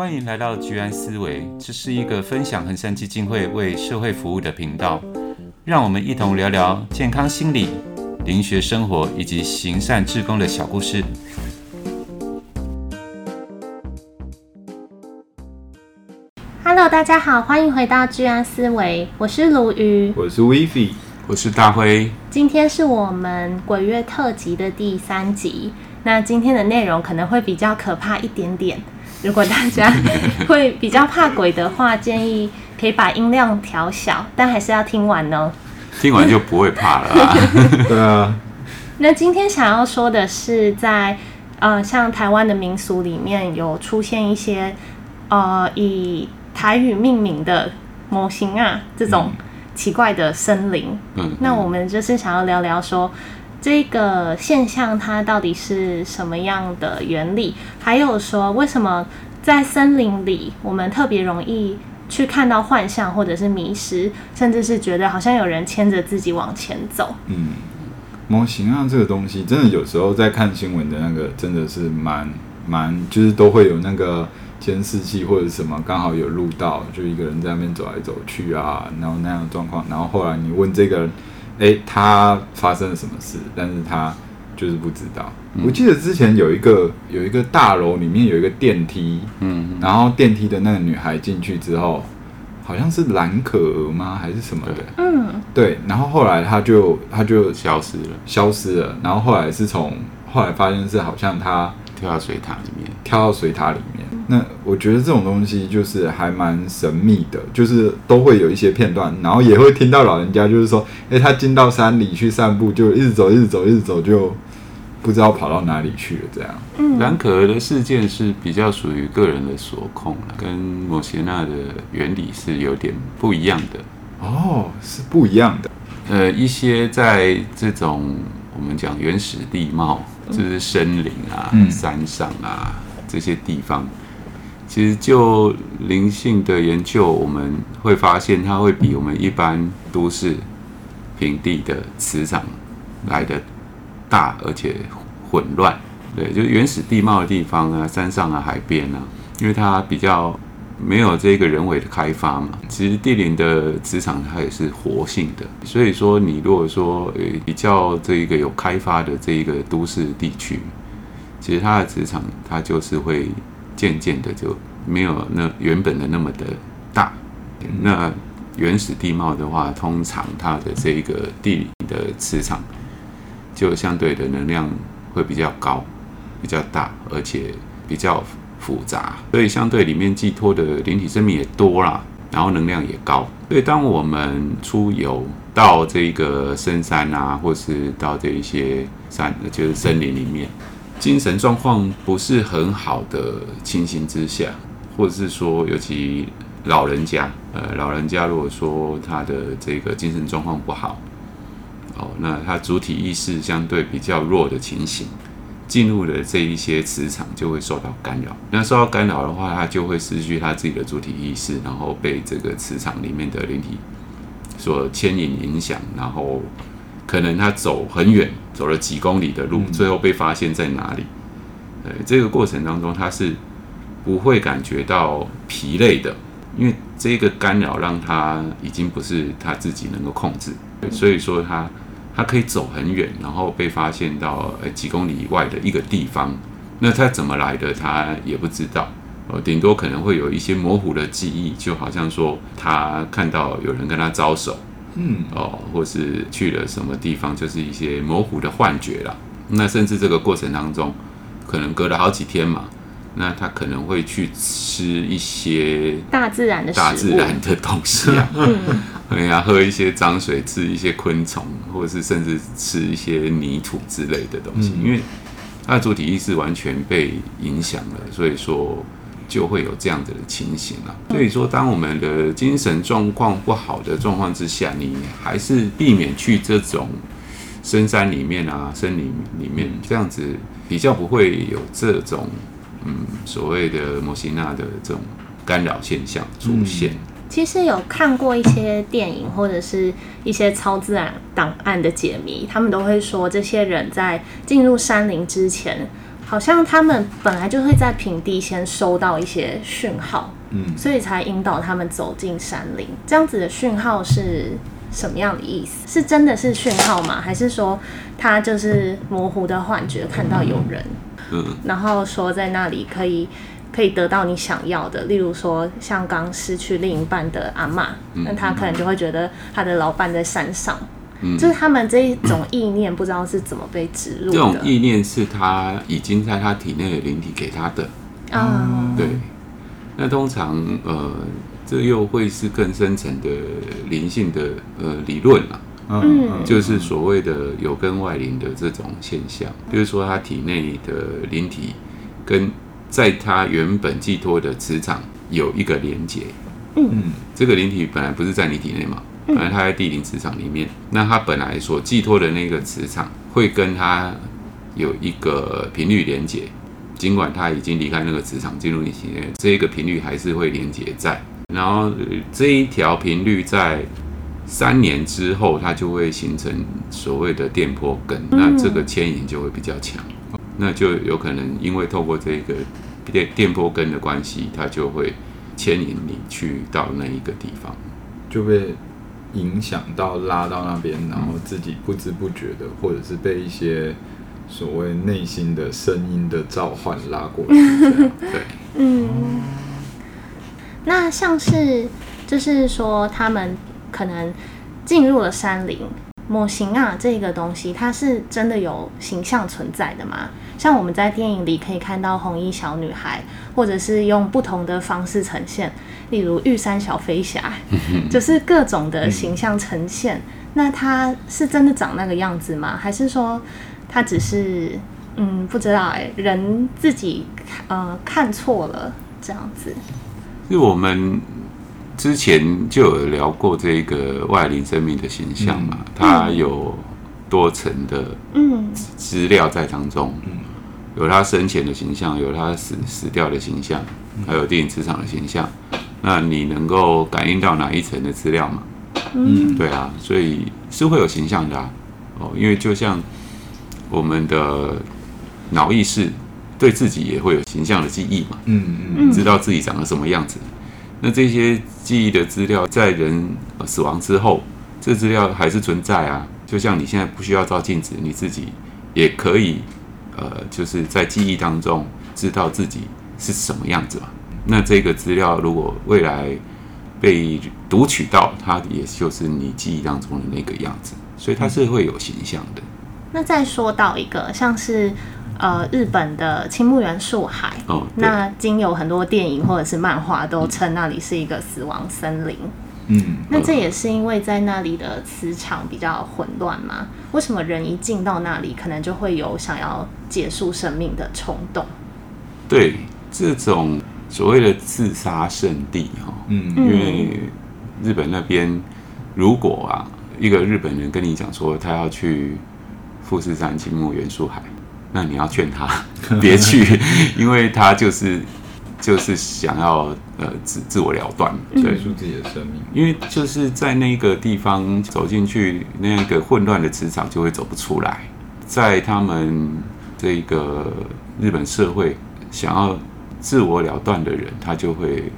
欢迎来到居安思维，这是一个分享恒山基金会为社会服务的频道，让我们一同聊聊健康心理、灵学生活以及行善志工的小故事。Hello，大家好，欢迎回到居安思维，我是鲁鱼，我是 Vivi，我是大辉。今天是我们鬼月特辑的第三集，那今天的内容可能会比较可怕一点点。如果大家 会比较怕鬼的话，建议可以把音量调小，但还是要听完哦。听完就不会怕了啊。对啊。那今天想要说的是在，在呃，像台湾的民俗里面有出现一些呃以台语命名的模型啊，这种奇怪的森林。嗯。那我们就是想要聊聊说。这个现象它到底是什么样的原理？还有说，为什么在森林里我们特别容易去看到幻象，或者是迷失，甚至是觉得好像有人牵着自己往前走？嗯，模型啊，这个东西真的有时候在看新闻的那个真的是蛮蛮，就是都会有那个监视器或者什么刚好有录到，就一个人在那边走来走去啊，然后那样的状况，然后后来你问这个。哎，他发生了什么事？但是他就是不知道。嗯、我记得之前有一个有一个大楼里面有一个电梯，嗯，然后电梯的那个女孩进去之后，好像是蓝可儿吗？还是什么的？嗯，对。然后后来他就他就消失了，消失了。然后后来是从后来发现是好像他跳到水塔里面，跳到水塔里面。那我觉得这种东西就是还蛮神秘的，就是都会有一些片段，然后也会听到老人家就是说，哎，他进到山里去散步，就一直走，一直走，一直走，就不知道跑到哪里去了。这样，嗯，蓝可儿的事件是比较属于个人的所控，跟摩羯纳的原理是有点不一样的。哦，是不一样的。呃，一些在这种我们讲原始地貌，就是森林啊、嗯、山上啊这些地方。其实就灵性的研究，我们会发现它会比我们一般都市平地的磁场来的大，而且混乱。对，就原始地貌的地方啊，山上啊，海边啊，因为它比较没有这个人为的开发嘛。其实地灵的磁场它也是活性的，所以说你如果说诶比较这一个有开发的这一个都市地区，其实它的磁场它就是会。渐渐的就没有那原本的那么的大。那原始地貌的话，通常它的这一个地理的磁场就相对的能量会比较高、比较大，而且比较复杂，所以相对里面寄托的灵体生命也多啦，然后能量也高。所以当我们出游到这个深山啊，或是到这一些山，就是森林里面。精神状况不是很好的情形之下，或者是说，尤其老人家，呃，老人家如果说他的这个精神状况不好，哦，那他主体意识相对比较弱的情形，进入的这一些磁场就会受到干扰。那受到干扰的话，他就会失去他自己的主体意识，然后被这个磁场里面的灵体所牵引影响，然后。可能他走很远，走了几公里的路，最后被发现在哪里？呃，这个过程当中他是不会感觉到疲累的，因为这个干扰让他已经不是他自己能够控制，所以说他他可以走很远，然后被发现到呃几公里以外的一个地方，那他怎么来的他也不知道，呃，顶多可能会有一些模糊的记忆，就好像说他看到有人跟他招手。嗯哦，或是去了什么地方，就是一些模糊的幻觉了。那甚至这个过程当中，可能隔了好几天嘛，那他可能会去吃一些大自然的大自然的东西啊，对 呀，喝一些脏水，吃一些昆虫，或者是甚至吃一些泥土之类的东西，嗯、因为他的主体意识完全被影响了，所以说。就会有这样子的情形了。所以说，当我们的精神状况不好的状况之下，你还是避免去这种深山里面啊、森林里面，这样子比较不会有这种嗯所谓的摩西娜的这种干扰现象出现。其实有看过一些电影或者是一些超自然档案的解谜，他们都会说，这些人在进入山林之前。好像他们本来就会在平地先收到一些讯号，嗯，所以才引导他们走进山林。这样子的讯号是什么样的意思？是真的是讯号吗？还是说他就是模糊的幻觉，看到有人，嗯，然后说在那里可以可以得到你想要的，例如说像刚失去另一半的阿嬷，那他可能就会觉得他的老伴在山上。嗯，就是他们这一种意念，不知道是怎么被植入的。这种意念是他已经在他体内的灵体给他的。啊，对。那通常呃，这又会是更深层的灵性的呃理论了。嗯，就是所谓的有根外灵的这种现象，就是说他体内的灵体跟在他原本寄托的磁场有一个连接。嗯，这个灵体本来不是在你体内嘛？本来他在地灵磁场里面，那他本来所寄托的那个磁场会跟他有一个频率连接，尽管他已经离开那个磁场进入你体内，这个频率还是会连接在。然后这一条频率在三年之后，它就会形成所谓的电波根，那这个牵引就会比较强，那就有可能因为透过这个电电波根的关系，它就会牵引你去到那一个地方，就被。影响到拉到那边，然后自己不知不觉的，或者是被一些所谓内心的声音的召唤拉过来。对，嗯。那像是就是说，他们可能进入了山林，模型啊这个东西，它是真的有形象存在的吗？像我们在电影里可以看到红衣小女孩，或者是用不同的方式呈现。例如玉山小飞侠，就是各种的形象呈现。嗯、那它是真的长那个样子吗？还是说它只是嗯不知道哎、欸，人自己呃看错了这样子？是我们之前就有聊过这个外灵生命的形象嘛？它、嗯、有多层的嗯资料在当中，嗯，有他生前的形象，有他死死掉的形象，还有电影磁场的形象。那你能够感应到哪一层的资料吗？嗯，对啊，所以是会有形象的啊。哦，因为就像我们的脑意识对自己也会有形象的记忆嘛。嗯嗯，知道自己长得什么样子。那这些记忆的资料在人死亡之后，这资料还是存在啊。就像你现在不需要照镜子，你自己也可以呃，就是在记忆当中知道自己是什么样子嘛。那这个资料如果未来被读取到，它也就是你记忆当中的那个样子，所以它是会有形象的。那再说到一个像是呃日本的青木原树海，哦，那经有很多电影或者是漫画都称那里是一个死亡森林。嗯，那这也是因为在那里的磁场比较混乱嘛？为什么人一进到那里，可能就会有想要结束生命的冲动？对，这种。所谓的自杀圣地，哈，嗯，因为日本那边，如果啊，一个日本人跟你讲说他要去富士山青木原树海，那你要劝他 别去，因为他就是就是想要呃自自我了断，结束自己的生命，因为就是在那个地方走进去，那个混乱的磁场就会走不出来，在他们这个日本社会想要。自我了断的人，他就会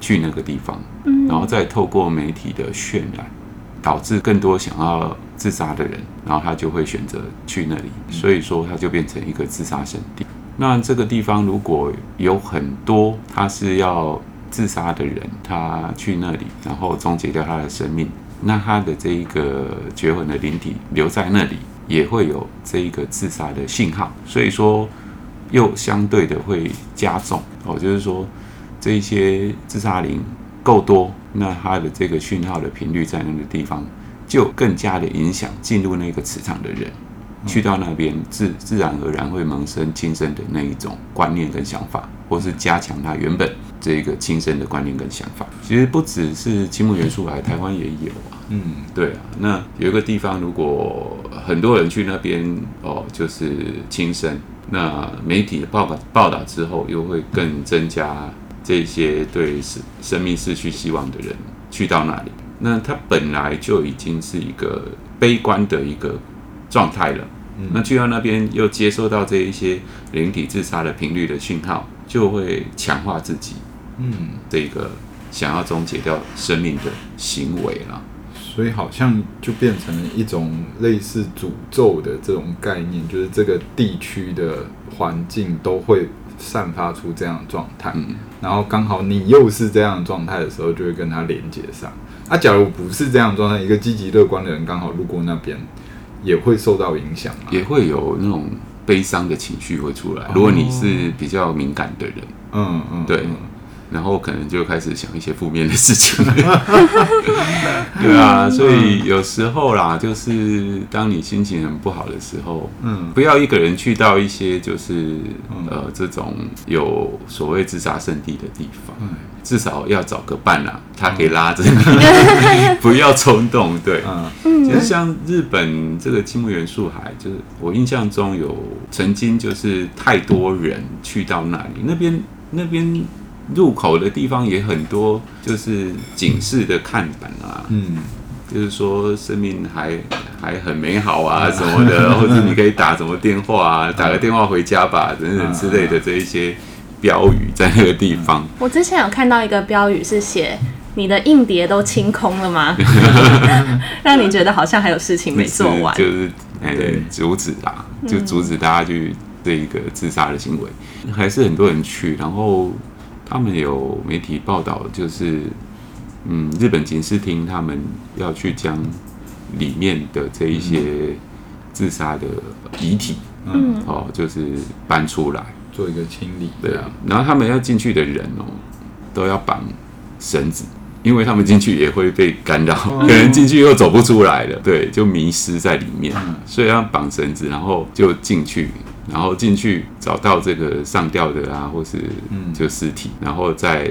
去那个地方，然后再透过媒体的渲染，导致更多想要自杀的人，然后他就会选择去那里，所以说他就变成一个自杀圣地。那这个地方如果有很多他是要自杀的人，他去那里，然后终结掉他的生命，那他的这一个绝魂的灵体留在那里，也会有这一个自杀的信号。所以说。又相对的会加重哦，就是说这些自杀灵够多，那它的这个讯号的频率在那个地方就更加的影响进入那个磁场的人，去到那边自自然而然会萌生轻生的那一种观念跟想法，或是加强他原本这个轻生的观念跟想法。其实不只是青木元素海，台湾也有啊。嗯，对啊。那有一个地方，如果很多人去那边哦，就是轻生。那媒体的报道报道之后，又会更增加这些对生生命失去希望的人去到那里。那他本来就已经是一个悲观的一个状态了，嗯、那去到那边又接收到这一些灵体自杀的频率的讯号，就会强化自己，嗯，这个想要终结掉生命的行为了。所以好像就变成了一种类似诅咒的这种概念，就是这个地区的环境都会散发出这样的状态，嗯、然后刚好你又是这样的状态的时候，就会跟它连接上。啊，假如不是这样状态，一个积极乐观的人刚好路过那边，也会受到影响，也会有那种悲伤的情绪会出来。如果你是比较敏感的人，嗯嗯，对。嗯然后可能就开始想一些负面的事情，对啊，所以有时候啦，就是当你心情很不好的时候，嗯，不要一个人去到一些就是呃这种有所谓自杀圣地的地方，至少要找个伴啊，他可以拉着你，不要冲动，对，嗯，其实像日本这个青木原树海，就是我印象中有曾经就是太多人去到那里，那边那边。入口的地方也很多，就是警示的看板啊，嗯，就是说生命还还很美好啊什么的，或者你可以打什么电话啊，打个电话回家吧，等等之类的这一些标语在那个地方。我之前有看到一个标语是写“你的硬碟都清空了吗？” 让你觉得好像还有事情没做完，就是哎，阻止啊，就阻止大家去这一个自杀的行为，还是很多人去，然后。他们有媒体报道，就是，嗯，日本警视厅他们要去将里面的这一些自杀的遗体，嗯，哦，就是搬出来做一个清理，对啊。然后他们要进去的人哦，都要绑绳子，因为他们进去也会被干扰，可能进去又走不出来了，对，就迷失在里面，所以要绑绳子，然后就进去。然后进去找到这个上吊的啊，或是就尸体，然后再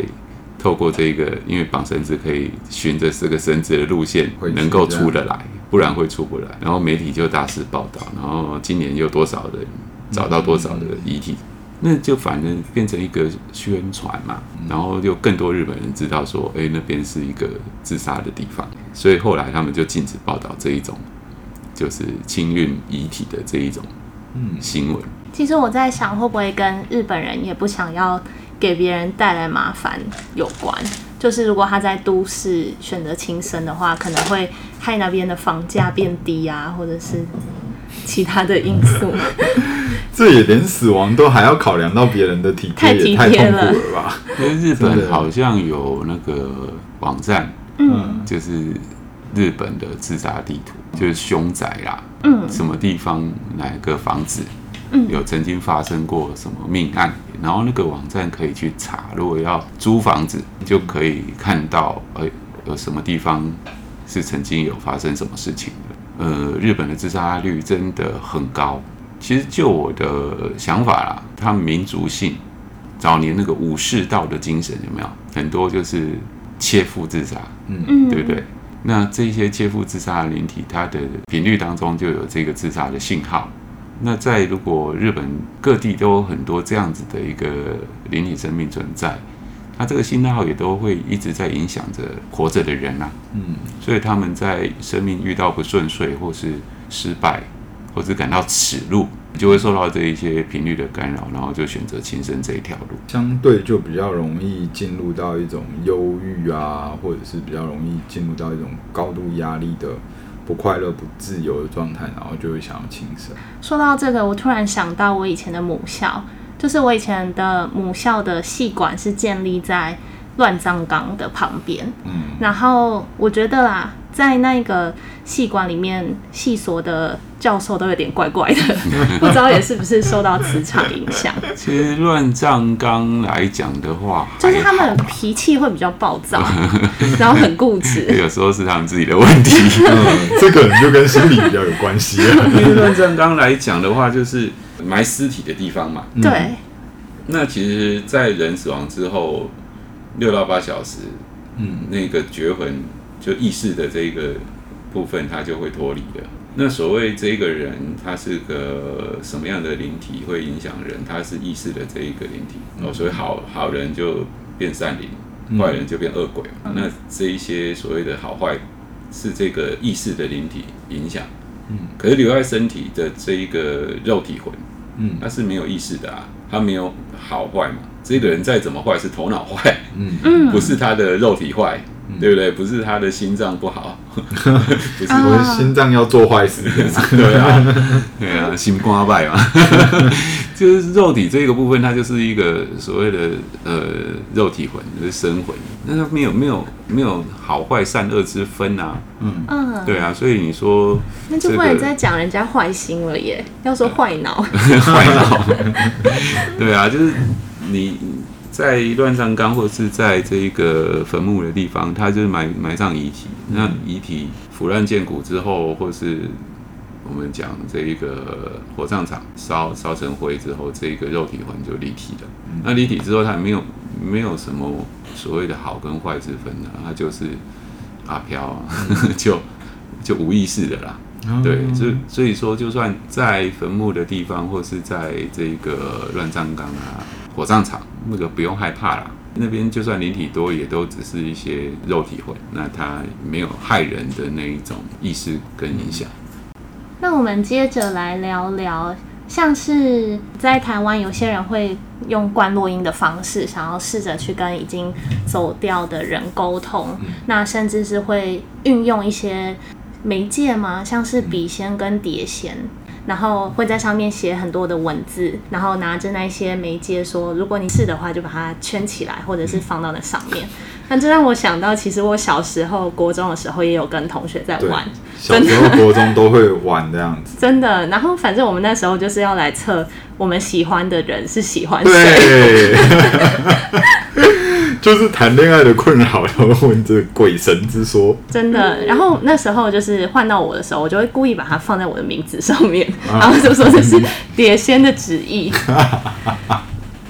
透过这个，因为绑绳子可以循着这个绳子的路线能够出得来，不然会出不来。然后媒体就大肆报道，然后今年有多少人找到多少的遗体，那就反正变成一个宣传嘛。然后就更多日本人知道说，哎，那边是一个自杀的地方，所以后来他们就禁止报道这一种，就是清运遗体的这一种。嗯，新闻。其实我在想，会不会跟日本人也不想要给别人带来麻烦有关？就是如果他在都市选择轻生的话，可能会害那边的房价变低啊，或者是其他的因素。这也连死亡都还要考量到别人的体贴，也太痛苦了吧？因为日本好像有那个网站，嗯，就是日本的自杀地图，就是凶宅啦。嗯，什么地方哪个房子，嗯有曾经发生过什么命案，然后那个网站可以去查。如果要租房子，就可以看到，呃，有什么地方是曾经有发生什么事情的。呃，日本的自杀率真的很高。其实就我的想法啦，他们民族性，早年那个武士道的精神有没有？很多就是切腹自杀，嗯，对不对？那这些切腹自杀的灵体，它的频率当中就有这个自杀的信号。那在如果日本各地都有很多这样子的一个灵体生命存在，那这个信号也都会一直在影响着活着的人啊。嗯，所以他们在生命遇到不顺遂或是失败，或是感到耻辱。就会受到这一些频率的干扰，然后就选择轻生这一条路，相对就比较容易进入到一种忧郁啊，或者是比较容易进入到一种高度压力的不快乐、不自由的状态，然后就会想要轻生。说到这个，我突然想到我以前的母校，就是我以前的母校的系馆是建立在乱葬岗的旁边，嗯，然后我觉得啦，在那个系馆里面，系所的。教授都有点怪怪的，不知道也是不是受到磁场影响。其实乱葬岗来讲的话，就是他们脾气会比较暴躁，然后很固执。有时候是他们自己的问题，嗯、这可能就跟心理比较有关系。因为乱葬岗来讲的话，就是埋尸体的地方嘛。对、嗯。那其实，在人死亡之后六到八小时，嗯，那个绝魂就意识的这个部分，它就会脱离了。那所谓这个人，他是个什么样的灵体会影响人？他是意识的这一个灵体哦，所以好好人就变善灵，坏人就变恶鬼。那这一些所谓的好坏，是这个意识的灵体影响，嗯，可是留在身体的这一个肉体魂，嗯，它是没有意识的啊，它没有好坏嘛。这个人再怎么坏，是头脑坏，嗯嗯，不是他的肉体坏。对不对？不是他的心脏不好，不是。我的心脏要做坏事，对啊，对啊，心瓜败嘛，就是肉体这个部分，它就是一个所谓的呃肉体魂，就是生魂，那它没有没有没有好坏善恶之分啊，嗯。嗯，对啊，所以你说那就不能再讲人家坏心了耶，要说坏脑，坏脑，对啊，就是你。在乱葬岗或是在这一个坟墓的地方，他就是埋埋葬遗体。那遗体腐烂见骨之后，或是我们讲这一个火葬场烧烧成灰之后，这一个肉体魂就离体了。那离体之后，它也没有没有什么所谓的好跟坏之分的，它就是阿飘啊，就就无意识的啦。对，所以所以说，就算在坟墓的地方，或是在这个乱葬岗啊。火葬场那个不用害怕啦，那边就算灵体多，也都只是一些肉体魂，那它没有害人的那一种意识跟影响。那我们接着来聊聊，像是在台湾，有些人会用观落音的方式，想要试着去跟已经走掉的人沟通，那甚至是会运用一些媒介吗？像是笔仙跟碟仙。然后会在上面写很多的文字，然后拿着那些媒介说，如果你是的话，就把它圈起来，或者是放到那上面。那这让我想到，其实我小时候国中的时候也有跟同学在玩，小时候国中都会玩这样子。真的，然后反正我们那时候就是要来测我们喜欢的人是喜欢谁。对就是谈恋爱的困扰，然后问这鬼神之说。真的，然后那时候就是换到我的时候，我就会故意把它放在我的名字上面，然后就说这是碟仙的旨意。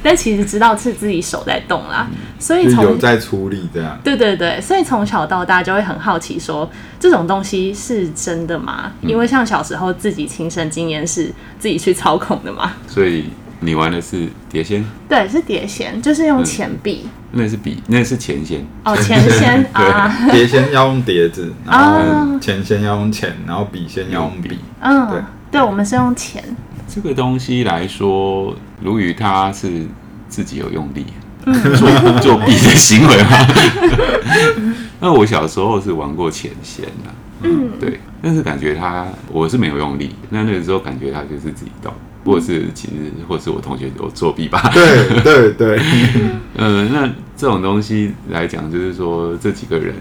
但其实知道是自己手在动啦，所以从有在出力这样。对对对，所以从小到大就会很好奇，说这种东西是真的吗？因为像小时候自己亲身经验是自己去操控的嘛，所以。你玩的是碟仙？对，是碟仙，就是用钱币。那是笔，那是钱仙。哦，钱仙啊！碟仙要用碟子，然后钱仙要用钱，然后笔仙要用笔。嗯，对，对，我们是用钱。这个东西来说，卢宇他是自己有用力 做作弊的行为吗？那我小时候是玩过钱仙的，嗯，对，但是感觉他我是没有用力，那那个时候感觉他就是自己动。或是其实，或是我同学有作弊吧？对对对。呃，那这种东西来讲，就是说这几个人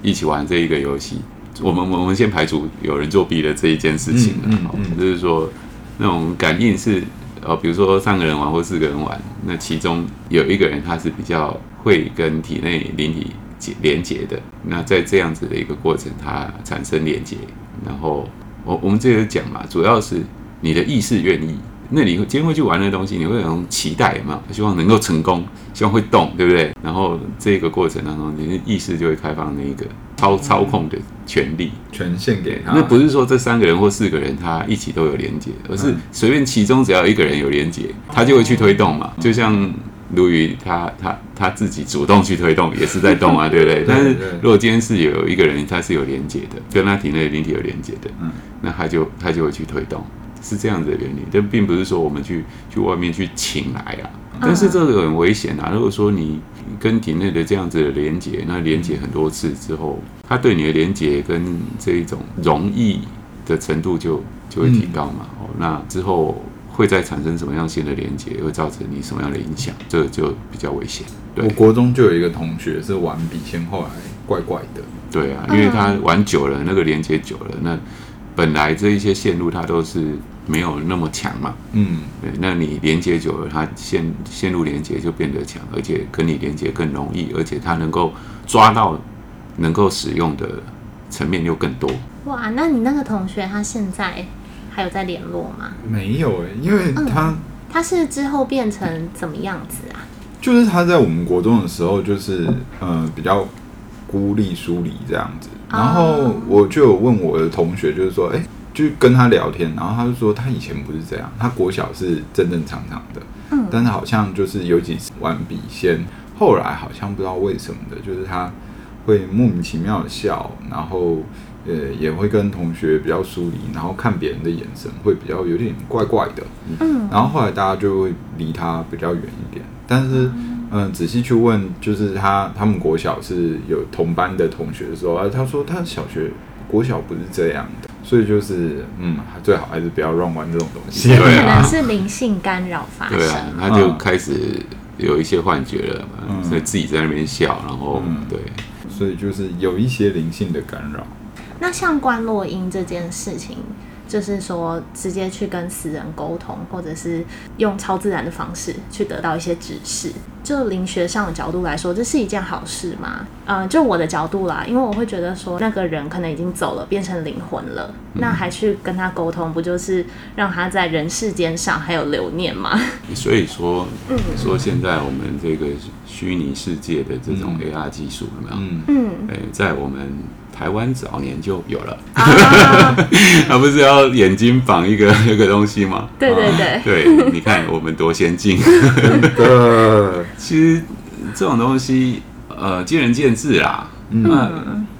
一起玩这一个游戏，我们我们先排除有人作弊的这一件事情了。嗯嗯嗯、就是说那种感应是，呃，比如说三个人玩或四个人玩，那其中有一个人他是比较会跟体内灵体连接的。那在这样子的一个过程，它产生连接，然后我我们这个讲嘛，主要是你的意识愿意。那你今天会去玩那东西，你会有种期待嘛？希望能够成功，希望会动，对不对？然后这个过程当中，你的意识就会开放那一个操操控的权利，权限给他。那不是说这三个人或四个人他一起都有连接，而是随便其中只要一个人有连接，他就会去推动嘛。就像鲈鱼他他他自己主动去推动，也是在动啊，对不对？但是如果今天是有一个人他是有连接的，跟他体内的灵体有连接的，嗯，那他就他就会去推动。是这样子的原理，但并不是说我们去去外面去请来啊。但是这个很危险啊！如果说你跟体内的这样子的连接，那连接很多次之后，它对你的连接跟这一种容易的程度就就会提高嘛。哦，那之后会再产生什么样新的连接，会造成你什么样的影响？这个就比较危险。我国中就有一个同学是玩笔仙，后来怪怪的。对啊，因为他玩久了，那个连接久了，那本来这一些线路它都是。没有那么强嘛，嗯，对，那你连接久了，它线线路连接就变得强，而且跟你连接更容易，而且它能够抓到能够使用的层面又更多。哇，那你那个同学他现在还有在联络吗？没有哎，因为他、嗯、他是之后变成怎么样子啊？就是他在我们国中的时候，就是嗯、呃、比较孤立疏离这样子，然后我就有问我的同学，就是说，哎。就跟他聊天，然后他就说他以前不是这样，他国小是正正常常的，嗯，但是好像就是有几次玩笔仙，后来好像不知道为什么的，就是他会莫名其妙的笑，然后呃，也会跟同学比较疏离，然后看别人的眼神会比较有点怪怪的。嗯，然后后来大家就会离他比较远一点。但是，嗯、呃，仔细去问，就是他他们国小是有同班的同学的时候，啊，他说他小学国小不是这样的，所以就是，嗯，最好还是不要乱玩这种东西。可能是灵性干扰发生，对啊，他就开始有一些幻觉了嘛，嗯、所以自己在那边笑，然后、嗯、对，所以就是有一些灵性的干扰。那像关落音这件事情，就是说直接去跟死人沟通，或者是用超自然的方式去得到一些指示，就灵学上的角度来说，这是一件好事吗？嗯、呃，就我的角度啦，因为我会觉得说那个人可能已经走了，变成灵魂了，嗯、那还去跟他沟通，不就是让他在人世间上还有留念吗？所以说，嗯，说现在我们这个虚拟世界的这种 AR 技术有没有？嗯嗯，哎，在我们。台湾早年就有了，他不是要眼睛绑一个 那个东西吗？对对对，对，你看我们多先进。其实这种东西，呃，见仁见智啦。那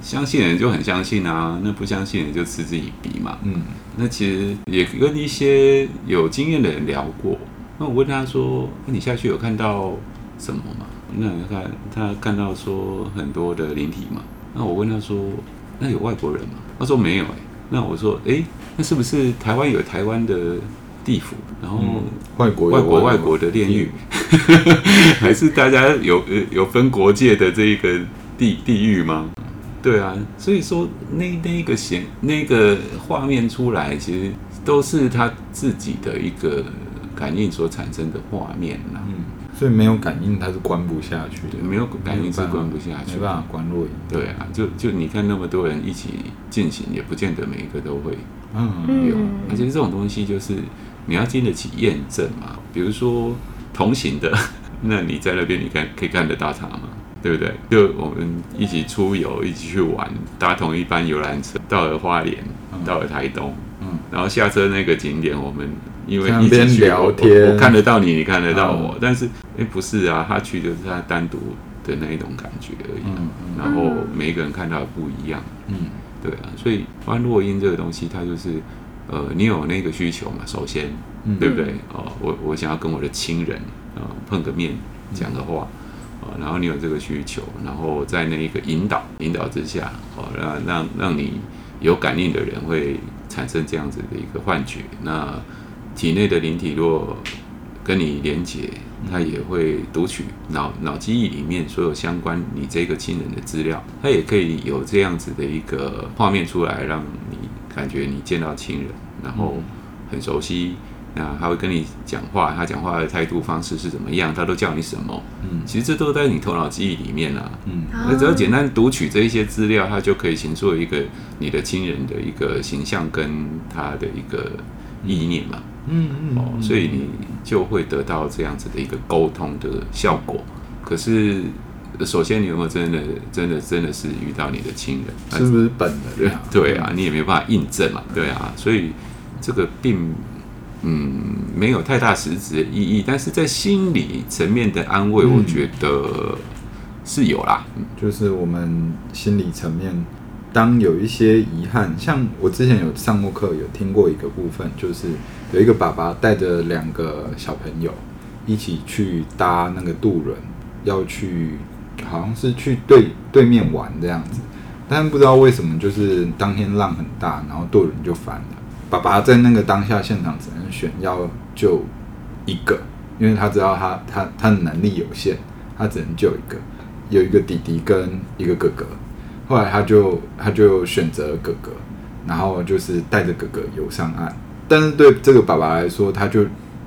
相信人就很相信啊，那不相信人就嗤之以鼻嘛。嗯，那其实也跟一些有经验的人聊过。那我问他说：“你下去有看到什么吗？”那他他看到说很多的灵体嘛。那我问他说：“那有外国人吗？”他说：“没有。”哎，那我说：“哎，那是不是台湾有台湾的地府？然后外国外国外国的炼狱，还是大家有有分国界的这一个地地狱吗？”对啊，所以说那那一个显那个画面出来，其实都是他自己的一个感应所产生的画面啦。嗯。所以没有感应，它是关不下去的。没有感应是关不下去，没办法关落阴。对啊，就就你看那么多人一起进行，也不见得每一个都会嗯有。而且这种东西就是你要经得起验证嘛。比如说同行的，那你在那边你看可以看得到他吗？对不对？就我们一起出游，一起去玩，搭同一班游览车，到了花莲，到了台东，嗯，然后下车那个景点我们。因为一边聊天我，我看得到你，你看得到我，嗯、但是哎、欸，不是啊，他去就是他单独的那一种感觉而已。嗯嗯、然后每一个人看到的不一样。嗯，对啊，所以观落音这个东西，它就是呃，你有那个需求嘛，首先，嗯、对不对？哦，我我想要跟我的亲人啊、呃、碰个面讲个话，哦，然后你有这个需求，然后在那一个引导引导之下，哦，让让让你有感应的人会产生这样子的一个幻觉，那。体内的灵体若跟你连接，它也会读取脑脑记忆里面所有相关你这个亲人的资料，它也可以有这样子的一个画面出来，让你感觉你见到亲人，然后很熟悉。那他会跟你讲话，他讲话的态度方式是怎么样？他都叫你什么？嗯，其实这都在你头脑记忆里面啊。嗯，那只要简单读取这一些资料，它就可以形塑一个你的亲人的一个形象跟他的一个意念嘛。嗯嗯哦，所以你就会得到这样子的一个沟通的效果。可是，首先你有没有真的、真的、真的是遇到你的亲人？是不是本人？对啊，你也没有办法印证嘛。对啊，所以这个并嗯没有太大实质的意义。但是在心理层面的安慰，我觉得是有啦。嗯，就是我们心理层面。当有一些遗憾，像我之前有上过课，有听过一个部分，就是有一个爸爸带着两个小朋友一起去搭那个渡轮，要去好像是去对对面玩这样子，但不知道为什么，就是当天浪很大，然后渡轮就翻了。爸爸在那个当下现场只能选要救一个，因为他知道他他他的能力有限，他只能救一个，有一个弟弟跟一个哥哥。后来他就他就选择哥哥，然后就是带着哥哥游上岸。但是对这个爸爸来说，他就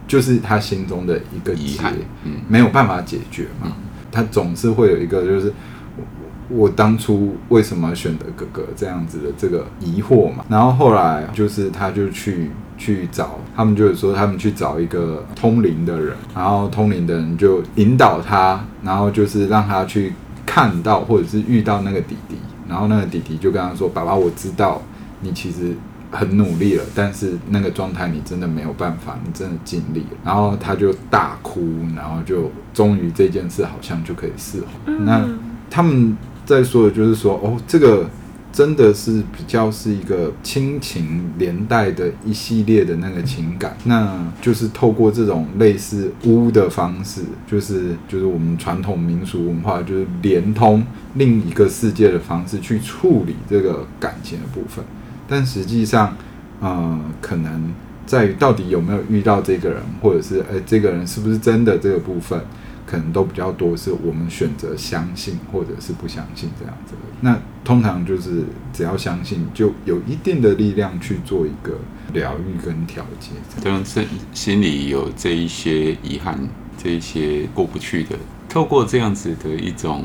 就是他心中的一个遗憾，嗯，没有办法解决嘛。他总是会有一个就是我我当初为什么选择哥哥这样子的这个疑惑嘛。然后后来就是他就去去找他们，就是说他们去找一个通灵的人，然后通灵的人就引导他，然后就是让他去。看到或者是遇到那个弟弟，然后那个弟弟就跟他说：“爸爸，我知道你其实很努力了，但是那个状态你真的没有办法，你真的尽力了。”然后他就大哭，然后就终于这件事好像就可以释怀。嗯、那他们在说的就是说：“哦，这个真的是比较是一个亲情连带的一系列的那个情感，那就是透过这种类似巫的方式，就是就是我们传统民俗文化，就是连通另一个世界的方式去处理这个感情的部分。但实际上，呃，可能在于到底有没有遇到这个人，或者是诶，这个人是不是真的这个部分。可能都比较多，是我们选择相信或者是不相信这样子。那通常就是只要相信，就有一定的力量去做一个疗愈跟调节。当这心里有这一些遗憾，这一些过不去的，透过这样子的一种，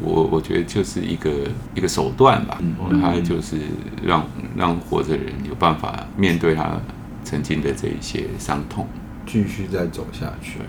我我觉得就是一个一个手段吧。嗯，还就是让让活着人有办法面对他曾经的这一些伤痛，继续再走下去。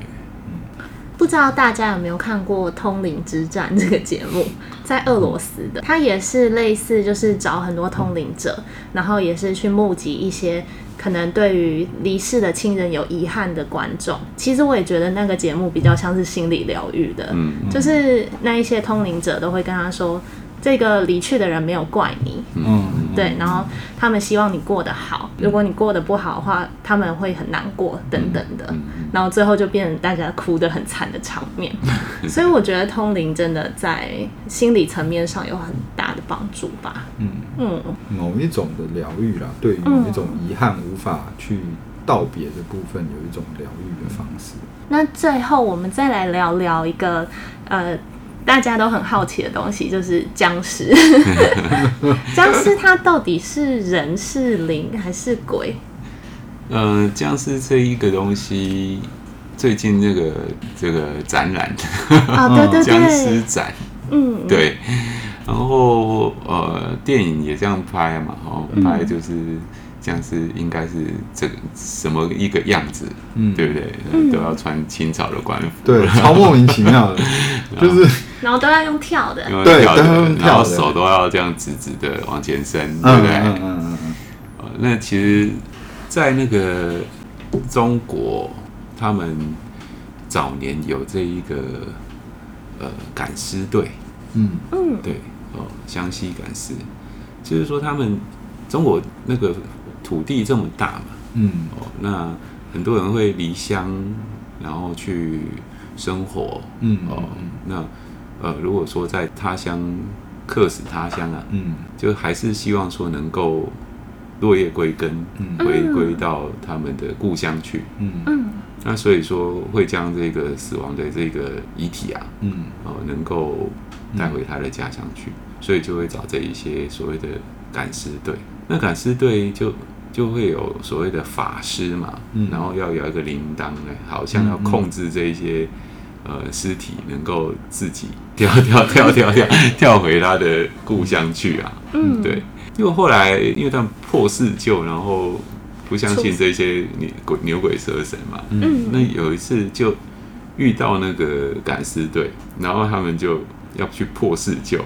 不知道大家有没有看过《通灵之战》这个节目，在俄罗斯的，它也是类似，就是找很多通灵者，然后也是去募集一些可能对于离世的亲人有遗憾的观众。其实我也觉得那个节目比较像是心理疗愈的，就是那一些通灵者都会跟他说。这个离去的人没有怪你，嗯，对，然后他们希望你过得好，如果你过得不好的话，他们会很难过，等等的，然后最后就变成大家哭得很惨的场面。所以我觉得通灵真的在心理层面上有很大的帮助吧。嗯嗯，某一种的疗愈啦，对于某一种遗憾无法去道别的部分，有一种疗愈的方式。那最后我们再来聊聊一个呃。大家都很好奇的东西就是僵尸。僵尸它到底是人是灵还是鬼？呃，僵尸这一个东西，最近这个这个展览啊，对对对，僵尸展，嗯，对。然后呃，电影也这样拍嘛，哦，拍就是。僵尸应该是这个什么一个样子，嗯，对不对？嗯、都要穿清朝的官服，对，超莫名其妙的，就是，然后。都要用跳的，对，然后手都要这样直直的往前伸，对不对？嗯嗯嗯嗯。那其实，在那个中国，他们早年有这一个呃赶尸队，嗯。嗯，对哦，湘西赶尸，就是说他们中国那个。土地这么大嘛，嗯，哦，那很多人会离乡，然后去生活，嗯，哦，那呃，如果说在他乡客死他乡啊，嗯，就还是希望说能够落叶归根，嗯，回归到他们的故乡去，嗯。嗯，那所以说会将这个死亡的这个遗体啊，嗯，哦，能够带回他的家乡去，所以就会找这一些所谓的赶尸队，那赶尸队就。就会有所谓的法师嘛，嗯、然后要有一个铃铛呢，好像要控制这一些、嗯、呃尸体能够自己跳跳跳跳跳 跳回他的故乡去啊。嗯，对。因为后来因为他们破四旧，然后不相信这些鬼牛鬼蛇神嘛。嗯。那有一次就遇到那个赶尸队，然后他们就要去破四旧，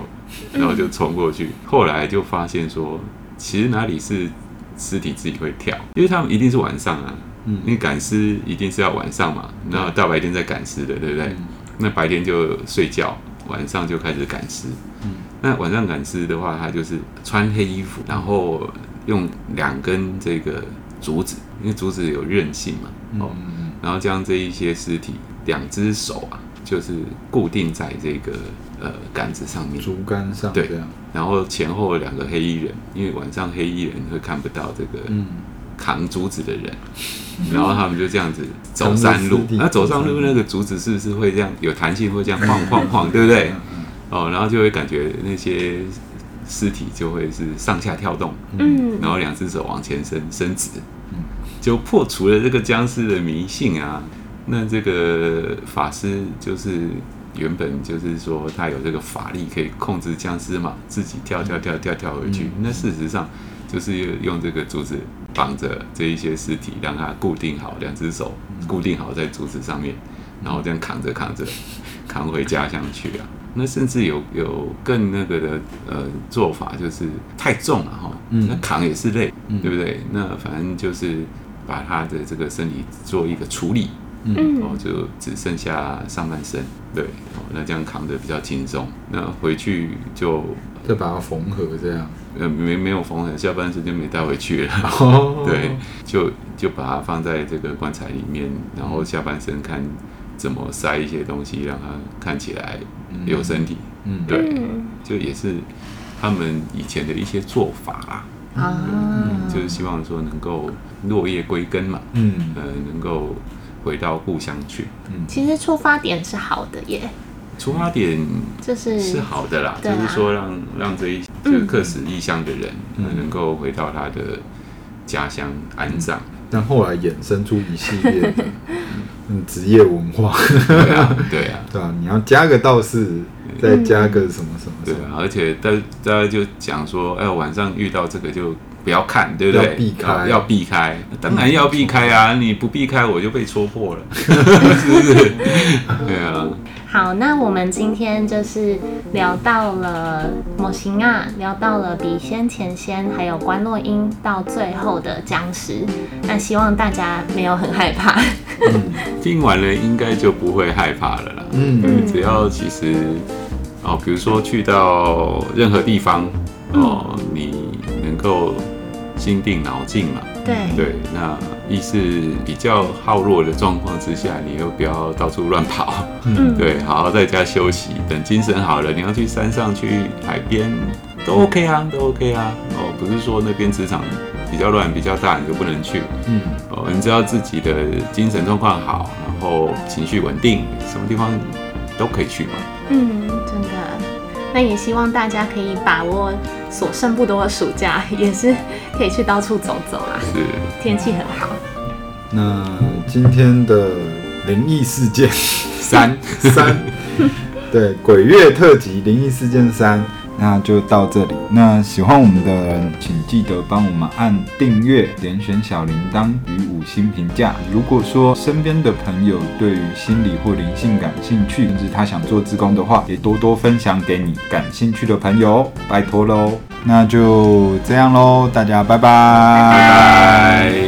然后就冲过去。后来就发现说，其实哪里是。尸体自己会跳，因为他们一定是晚上啊，嗯，因为赶尸一定是要晚上嘛，然后大白天在赶尸的，对不对？嗯、那白天就睡觉，晚上就开始赶尸。嗯，那晚上赶尸的话，他就是穿黑衣服，然后用两根这个竹子，因为竹子有韧性嘛，哦，嗯、然后将这一些尸体两只手啊，就是固定在这个。呃，杆子上面，竹竿上，对，然后前后两个黑衣人，因为晚上黑衣人会看不到这个扛竹子的人，嗯、然后他们就这样子走山路，那走上路那个竹子是不是会这样有弹性，会这样 晃晃晃，对不对？哦，然后就会感觉那些尸体就会是上下跳动，嗯，然后两只手往前伸伸直，就破除了这个僵尸的迷信啊。那这个法师就是。原本就是说他有这个法力可以控制僵尸嘛，自己跳跳跳跳跳回去。那事实上就是用这个竹子绑着这一些尸体，让它固定好，两只手固定好在竹子上面，然后这样扛着扛着扛回家乡去啊。那甚至有有更那个的呃做法，就是太重了哈，那扛也是累，对不对？那反正就是把他的这个身体做一个处理。嗯，哦，就只剩下上半身，对，哦，那这样扛得比较轻松。那回去就再把它缝合，这样，呃，没没有缝合，下半身就没带回去了。哦，对，就就把它放在这个棺材里面，然后下半身看怎么塞一些东西，让它看起来有身体。嗯，对，就也是他们以前的一些做法啦。啊，嗯，就是希望说能够落叶归根嘛。嗯，呃，能够。回到故乡去，嗯，其实出发点是好的耶。出发点就是是好的啦，就是说让让这一这个客死异乡的人能够回到他的家乡安葬。但后来衍生出一系列的 嗯职业文化，对啊，对啊，对啊，你要加个道士，再加个什么什么，对啊，而且大大家就讲说，哎，晚上遇到这个就。不要看，对不对？要避开，要避开，当然要避开啊！你不避开，我就被戳破了，是不是？对啊。好，那我们今天就是聊到了模型啊，聊到了笔仙、前仙，还有观落阴，到最后的僵尸。那希望大家没有很害怕。嗯、听完了应该就不会害怕了啦。嗯，只要其实哦，比如说去到任何地方哦，你能够。心定脑静嘛，对。对，那意识比较耗弱的状况之下，你又不要到处乱跑，嗯，对，好好在家休息，等精神好了，你要去山上去海边都 OK 啊，都 OK 啊，哦，不是说那边磁场比较乱、比较大，你就不能去，嗯，哦，你知道自己的精神状况好，然后情绪稳定，什么地方都可以去嘛，嗯，真的，那也希望大家可以把握。所剩不多的暑假，也是可以去到处走走啊。是，天气很好。那今天的灵异事件三 三，对，鬼月特辑灵异事件三。那就到这里。那喜欢我们的，请记得帮我们按订阅、点选小铃铛与五星评价。如果说身边的朋友对于心理或灵性感兴趣，甚至他想做志工的话，也多多分享给你感兴趣的朋友，拜托喽。那就这样喽，大家。拜拜。